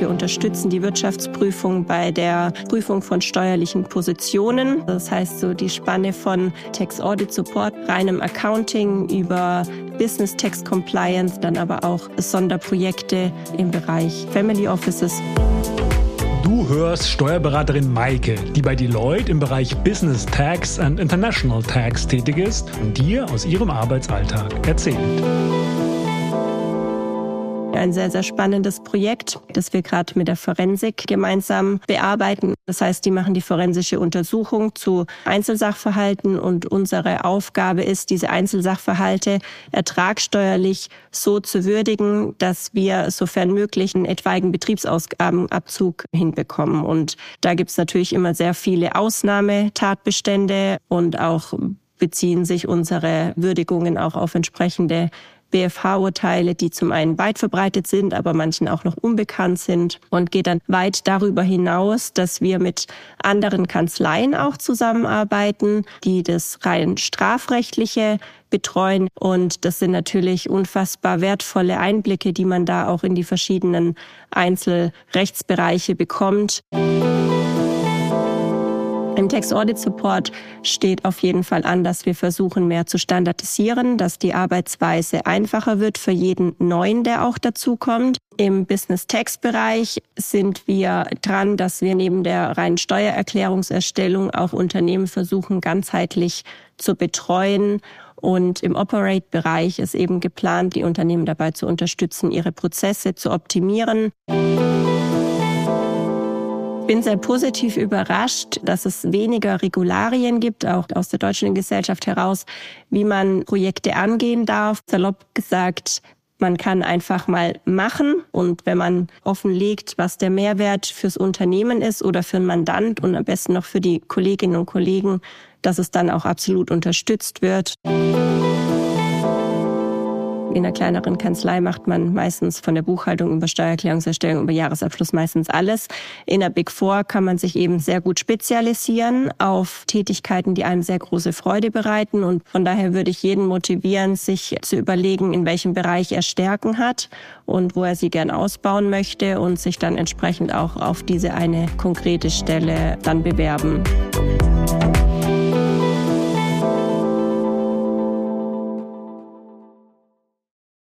Wir unterstützen die Wirtschaftsprüfung bei der Prüfung von steuerlichen Positionen. Das heißt so die Spanne von Tax Audit Support, reinem Accounting über Business Tax Compliance, dann aber auch Sonderprojekte im Bereich Family Offices. Du hörst Steuerberaterin Maike, die bei Deloitte im Bereich Business Tax and International Tax tätig ist und dir aus ihrem Arbeitsalltag erzählt. Ein sehr, sehr spannendes Projekt, das wir gerade mit der Forensik gemeinsam bearbeiten. Das heißt, die machen die forensische Untersuchung zu Einzelsachverhalten und unsere Aufgabe ist, diese Einzelsachverhalte ertragsteuerlich so zu würdigen, dass wir sofern möglich einen etwaigen Betriebsausgabenabzug hinbekommen. Und da gibt es natürlich immer sehr viele Ausnahmetatbestände und auch beziehen sich unsere Würdigungen auch auf entsprechende BFH-Urteile, die zum einen weit verbreitet sind, aber manchen auch noch unbekannt sind und geht dann weit darüber hinaus, dass wir mit anderen Kanzleien auch zusammenarbeiten, die das rein strafrechtliche betreuen. Und das sind natürlich unfassbar wertvolle Einblicke, die man da auch in die verschiedenen Einzelrechtsbereiche bekommt. Im Text Audit Support steht auf jeden Fall an, dass wir versuchen, mehr zu standardisieren, dass die Arbeitsweise einfacher wird für jeden Neuen, der auch dazukommt. Im Business Tax Bereich sind wir dran, dass wir neben der reinen Steuererklärungserstellung auch Unternehmen versuchen, ganzheitlich zu betreuen und im Operate-Bereich ist eben geplant, die Unternehmen dabei zu unterstützen, ihre Prozesse zu optimieren bin sehr positiv überrascht, dass es weniger Regularien gibt, auch aus der deutschen Gesellschaft heraus, wie man Projekte angehen darf. Salopp gesagt, man kann einfach mal machen und wenn man offenlegt, was der Mehrwert fürs Unternehmen ist oder für einen Mandant und am besten noch für die Kolleginnen und Kollegen, dass es dann auch absolut unterstützt wird. In einer kleineren Kanzlei macht man meistens von der Buchhaltung über Steuererklärungserstellung über Jahresabschluss meistens alles. In der Big Four kann man sich eben sehr gut spezialisieren auf Tätigkeiten, die einem sehr große Freude bereiten. Und von daher würde ich jeden motivieren, sich zu überlegen, in welchem Bereich er Stärken hat und wo er sie gern ausbauen möchte und sich dann entsprechend auch auf diese eine konkrete Stelle dann bewerben.